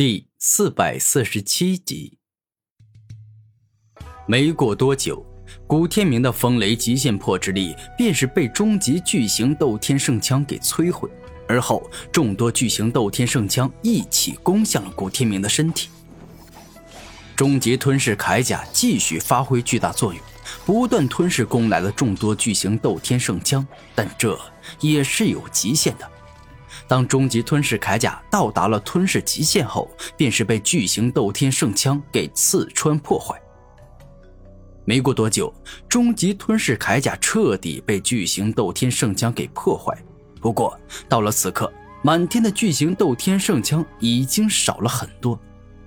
第四百四十七集。没过多久，古天明的风雷极限破之力便是被终极巨型斗天圣枪给摧毁，而后众多巨型斗天圣枪一起攻向了古天明的身体。终极吞噬铠甲继续发挥巨大作用，不断吞噬攻来的众多巨型斗天圣枪，但这也是有极限的。当终极吞噬铠甲到达了吞噬极限后，便是被巨型斗天圣枪给刺穿破坏。没过多久，终极吞噬铠甲彻底被巨型斗天圣枪给破坏。不过，到了此刻，满天的巨型斗天圣枪已经少了很多。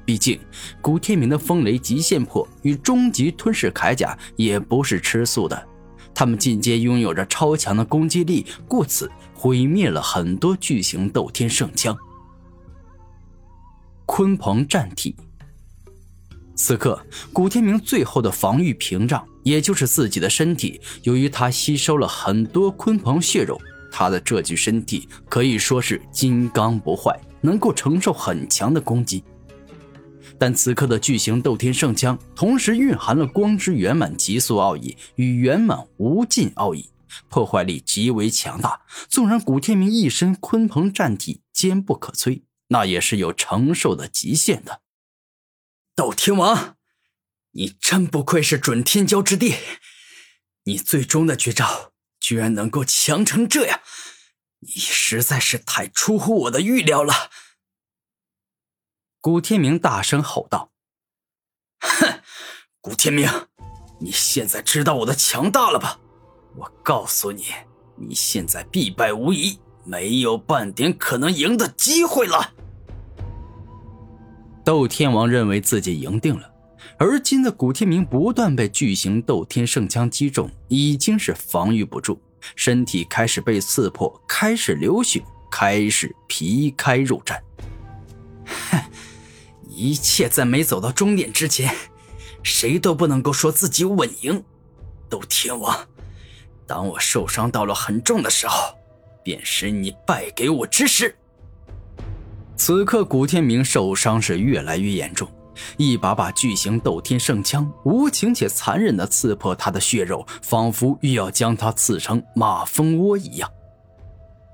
毕竟，古天明的风雷极限破与终极吞噬铠甲也不是吃素的。他们进阶拥有着超强的攻击力，故此毁灭了很多巨型斗天圣枪。鲲鹏战体。此刻，古天明最后的防御屏障，也就是自己的身体，由于他吸收了很多鲲鹏血肉，他的这具身体可以说是金刚不坏，能够承受很强的攻击。但此刻的巨型斗天圣枪同时蕴含了光之圆满极速奥义与圆满无尽奥义，破坏力极为强大。纵然古天明一身鲲鹏战体坚不可摧，那也是有承受的极限的。斗天王，你真不愧是准天骄之弟，你最终的绝招居然能够强成这样，你实在是太出乎我的预料了。古天明大声吼道：“哼，古天明，你现在知道我的强大了吧？我告诉你，你现在必败无疑，没有半点可能赢的机会了。”斗天王认为自己赢定了，而今的古天明不断被巨型斗天圣枪击中，已经是防御不住，身体开始被刺破，开始流血，开始皮开肉绽。一切在没走到终点之前，谁都不能够说自己稳赢。斗天王，当我受伤到了很重的时候，便是你败给我之时。此刻，古天明受伤是越来越严重，一把把巨型斗天圣枪无情且残忍地刺破他的血肉，仿佛欲要将他刺成马蜂窝一样。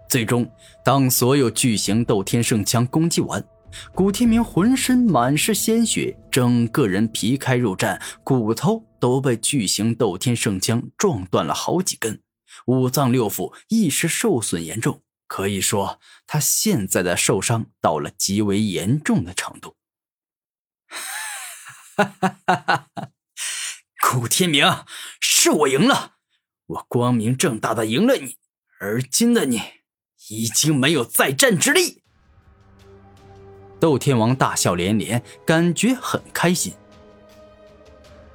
最终，当所有巨型斗天圣枪攻击完。古天明浑身满是鲜血，整个人皮开肉绽，骨头都被巨型斗天圣枪撞断了好几根，五脏六腑一时受损严重。可以说，他现在的受伤到了极为严重的程度。哈哈哈哈哈！古天明，是我赢了，我光明正大的赢了你，而今的你已经没有再战之力。斗天王大笑连连，感觉很开心。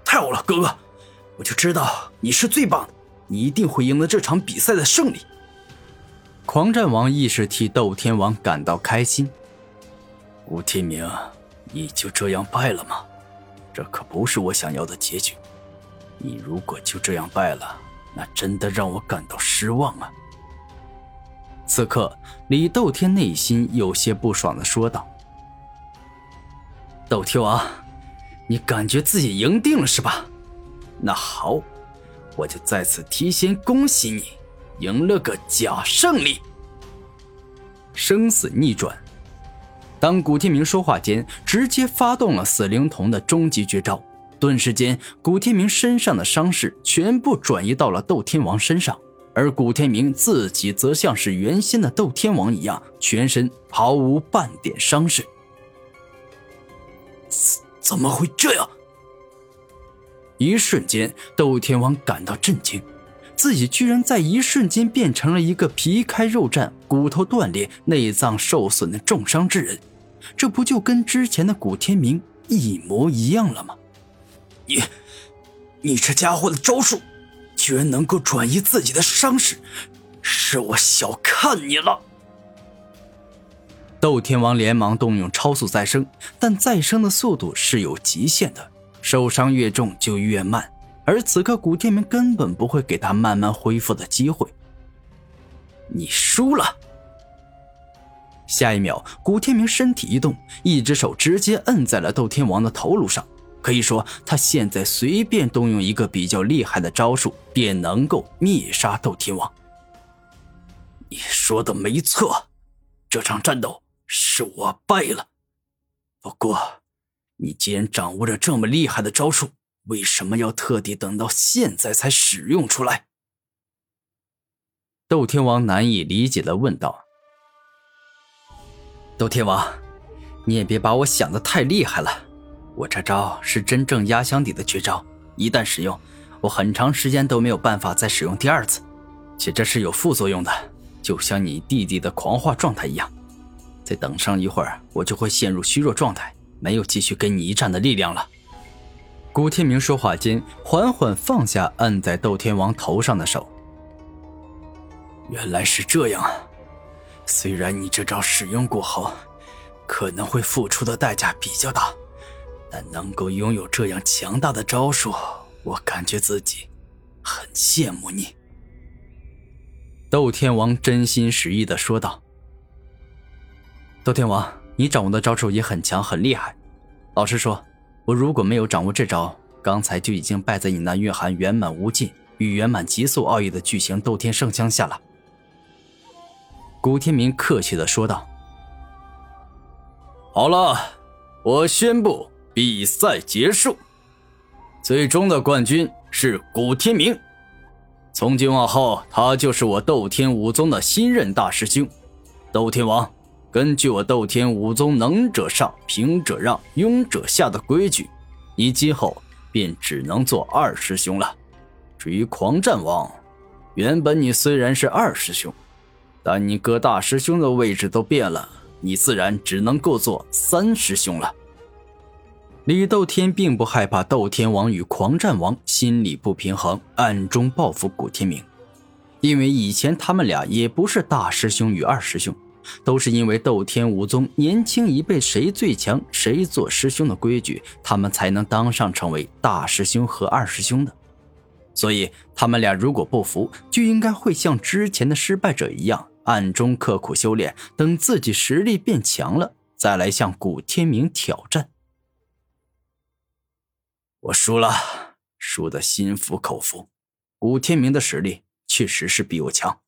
太好了，哥哥，我就知道你是最棒的，你一定会赢得这场比赛的胜利。狂战王亦是替斗天王感到开心。吴天明，你就这样败了吗？这可不是我想要的结局。你如果就这样败了，那真的让我感到失望啊。此刻，李斗天内心有些不爽的说道。斗天王，你感觉自己赢定了是吧？那好，我就在此提前恭喜你，赢了个假胜利。生死逆转。当古天明说话间，直接发动了死灵童的终极绝招，顿时间，古天明身上的伤势全部转移到了斗天王身上，而古天明自己则像是原先的斗天王一样，全身毫无半点伤势。怎么会这样？一瞬间，斗天王感到震惊，自己居然在一瞬间变成了一个皮开肉绽、骨头断裂、内脏受损的重伤之人，这不就跟之前的古天明一模一样了吗？你，你这家伙的招数，居然能够转移自己的伤势，是我小看你了。斗天王连忙动用超速再生，但再生的速度是有极限的，受伤越重就越慢。而此刻古天明根本不会给他慢慢恢复的机会。你输了。下一秒，古天明身体一动，一只手直接摁在了斗天王的头颅上。可以说，他现在随便动用一个比较厉害的招数，便能够灭杀斗天王。你说的没错，这场战斗是我败了。不过，你既然掌握着这么厉害的招数，为什么要特地等到现在才使用出来？斗天王难以理解的问道。斗天王，你也别把我想的太厉害了。我这招是真正压箱底的绝招，一旦使用，我很长时间都没有办法再使用第二次，且这是有副作用的，就像你弟弟的狂化状态一样。再等上一会儿，我就会陷入虚弱状态，没有继续跟你一战的力量了。古天明说话间，缓缓放下按在斗天王头上的手。原来是这样啊！虽然你这招使用过后，可能会付出的代价比较大，但能够拥有这样强大的招数，我感觉自己很羡慕你。斗天王真心实意的说道：“斗天王，你掌握的招数也很强，很厉害。老实说。”我如果没有掌握这招，刚才就已经败在你那蕴含圆满无尽与圆满极速奥义的巨型斗天圣枪下了。”古天明客气的说道。“好了，我宣布比赛结束，最终的冠军是古天明。从今往后，他就是我斗天武宗的新任大师兄，斗天王。”根据我斗天武宗能者上、平者让、庸者下的规矩，你今后便只能做二师兄了。至于狂战王，原本你虽然是二师兄，但你哥大师兄的位置都变了，你自然只能够做三师兄了。李斗天并不害怕斗天王与狂战王心理不平衡，暗中报复古天明，因为以前他们俩也不是大师兄与二师兄。都是因为斗天武宗年轻一辈谁最强谁做师兄的规矩，他们才能当上成为大师兄和二师兄的。所以他们俩如果不服，就应该会像之前的失败者一样，暗中刻苦修炼，等自己实力变强了，再来向古天明挑战。我输了，输得心服口服。古天明的实力确实是比我强。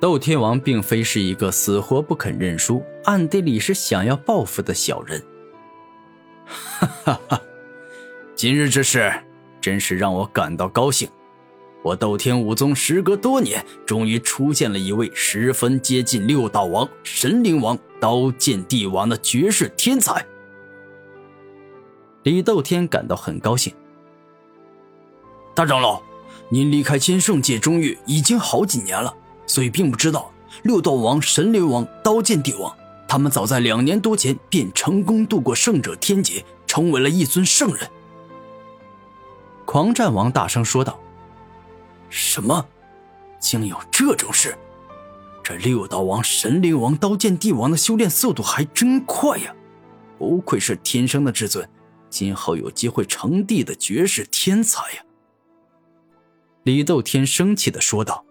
斗天王并非是一个死活不肯认输、暗地里是想要报复的小人。哈哈哈！今日之事真是让我感到高兴。我斗天武宗时隔多年，终于出现了一位十分接近六道王、神灵王、刀剑帝王的绝世天才。李斗天感到很高兴。大长老，您离开千圣界中域已经好几年了。所以并不知道，六道王、神灵王、刀剑帝王，他们早在两年多前便成功度过圣者天劫，成为了一尊圣人。狂战王大声说道：“什么？竟有这种事？这六道王、神灵王、刀剑帝王的修炼速度还真快呀！不愧是天生的至尊，今后有机会成帝的绝世天才呀！”李斗天生气的说道。